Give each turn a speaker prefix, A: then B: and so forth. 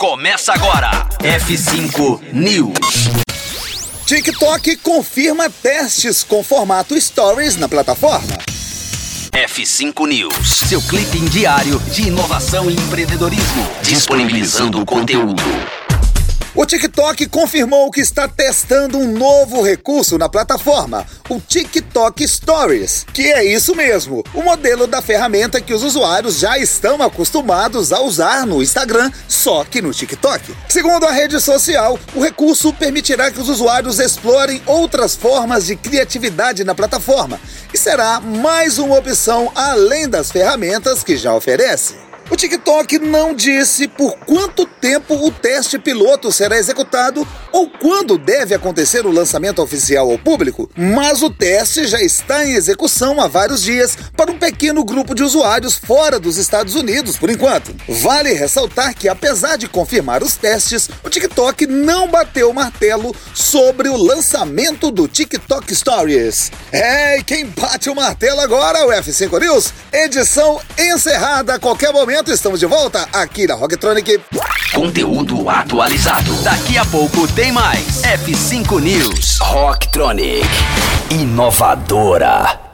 A: Começa agora. F5 News.
B: TikTok confirma testes com formato Stories na plataforma.
A: F5 News, seu clipe diário de inovação e empreendedorismo, disponibilizando o conteúdo.
B: O TikTok confirmou que está testando um novo recurso na plataforma, o TikTok Stories, que é isso mesmo, o modelo da ferramenta que os usuários já estão acostumados a usar no Instagram, só que no TikTok. Segundo a rede social, o recurso permitirá que os usuários explorem outras formas de criatividade na plataforma e será mais uma opção além das ferramentas que já oferece. O TikTok não disse por quanto tempo o teste piloto será executado ou quando deve acontecer o lançamento oficial ao público, mas o teste já está em execução há vários dias para um pequeno grupo de usuários fora dos Estados Unidos, por enquanto. Vale ressaltar que, apesar de confirmar os testes, o TikTok não bateu o martelo sobre o lançamento do TikTok Stories. É, quem bate o martelo agora é o F5 News, edição encerrada a qualquer momento estamos de volta aqui na Rocktronic.
A: Conteúdo atualizado. Daqui a pouco tem mais. F5 News. Rocktronic. Inovadora.